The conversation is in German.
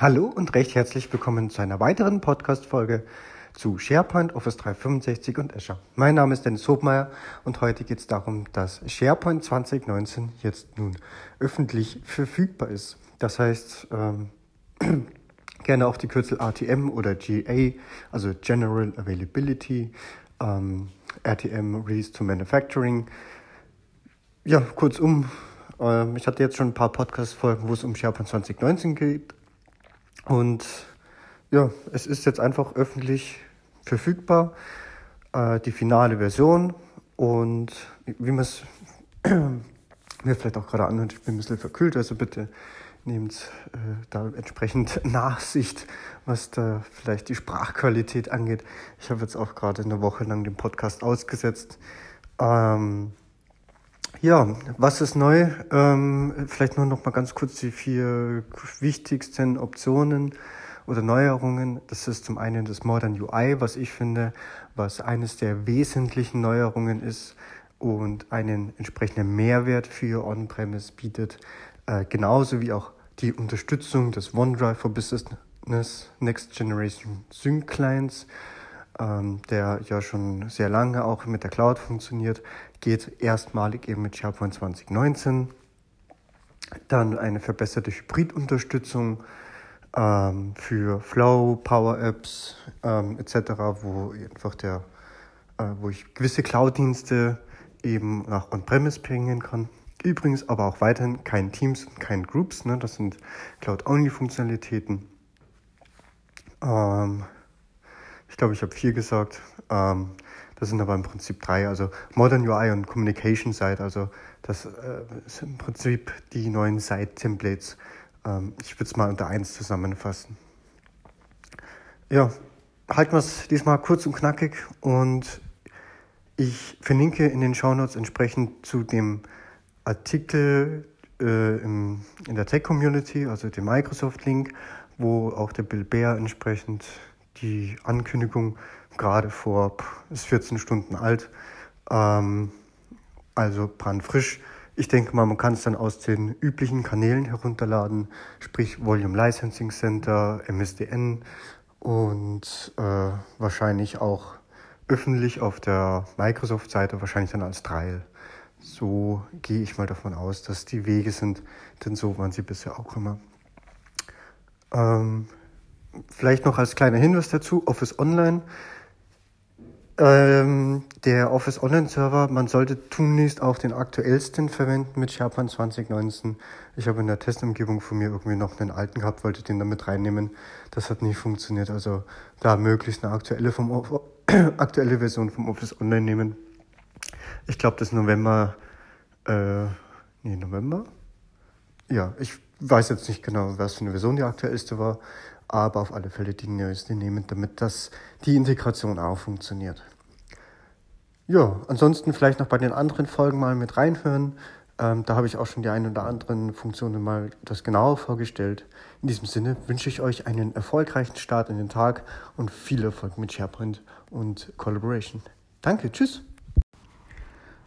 Hallo und recht herzlich willkommen zu einer weiteren Podcast-Folge zu SharePoint, Office 365 und Azure. Mein Name ist Dennis Hobmeier und heute geht es darum, dass SharePoint 2019 jetzt nun öffentlich verfügbar ist. Das heißt, ähm, gerne auch die Kürzel RTM oder GA, also General Availability, ähm, RTM Release to Manufacturing. Ja, kurzum, äh, ich hatte jetzt schon ein paar Podcast-Folgen, wo es um SharePoint 2019 geht und ja, es ist jetzt einfach öffentlich verfügbar, äh, die finale Version. Und wie man es mir vielleicht auch gerade anhört, ich bin ein bisschen verkühlt, also bitte nehmt äh, da entsprechend Nachsicht, was da vielleicht die Sprachqualität angeht. Ich habe jetzt auch gerade eine Woche lang den Podcast ausgesetzt. Ähm, ja, was ist neu? Ähm, vielleicht nur noch mal ganz kurz die vier wichtigsten Optionen oder Neuerungen. Das ist zum einen das Modern UI, was ich finde, was eines der wesentlichen Neuerungen ist und einen entsprechenden Mehrwert für On-Premise bietet. Äh, genauso wie auch die Unterstützung des OneDrive for Business Next Generation Sync Clients ähm, der ja schon sehr lange auch mit der Cloud funktioniert, geht erstmalig eben mit SharePoint 2019. Dann eine verbesserte Hybridunterstützung ähm, für Flow, Power Apps ähm, etc., wo einfach der, äh, wo ich gewisse Cloud-Dienste eben nach On-Premise bringen kann. Übrigens aber auch weiterhin kein Teams und kein Groups, ne? das sind Cloud-Only-Funktionalitäten. Ähm, ich glaube, ich habe vier gesagt. Ähm, das sind aber im Prinzip drei. Also Modern UI und Communication Site. Also das äh, sind im Prinzip die neuen Site-Templates. Ähm, ich würde es mal unter eins zusammenfassen. Ja, halten wir es diesmal kurz und knackig und ich verlinke in den Shownotes entsprechend zu dem Artikel äh, im, in der Tech-Community, also dem Microsoft-Link, wo auch der Bill Bear entsprechend die Ankündigung gerade vor, ist 14 Stunden alt, ähm, also brandfrisch. Ich denke mal, man kann es dann aus den üblichen Kanälen herunterladen, sprich Volume Licensing Center, MSDN und äh, wahrscheinlich auch öffentlich auf der Microsoft-Seite, wahrscheinlich dann als Trial. So gehe ich mal davon aus, dass die Wege sind, denn so waren sie bisher auch immer. Ähm, Vielleicht noch als kleiner Hinweis dazu, Office Online. Ähm, der Office Online Server, man sollte tunlichst auch den aktuellsten verwenden mit SharePoint 2019. Ich habe in der Testumgebung von mir irgendwie noch einen alten gehabt, wollte den damit reinnehmen. Das hat nicht funktioniert. Also da möglichst eine aktuelle, vom, aktuelle Version vom Office Online nehmen. Ich glaube, das November, äh, nee, November? Ja, ich weiß jetzt nicht genau, was für eine Version die aktuellste war, aber auf alle Fälle die neueste nehmen, damit das, die Integration auch funktioniert. Ja, ansonsten vielleicht noch bei den anderen Folgen mal mit reinhören. Ähm, da habe ich auch schon die ein oder anderen Funktionen mal das genauer vorgestellt. In diesem Sinne wünsche ich euch einen erfolgreichen Start in den Tag und viel Erfolg mit SharePoint und Collaboration. Danke, tschüss.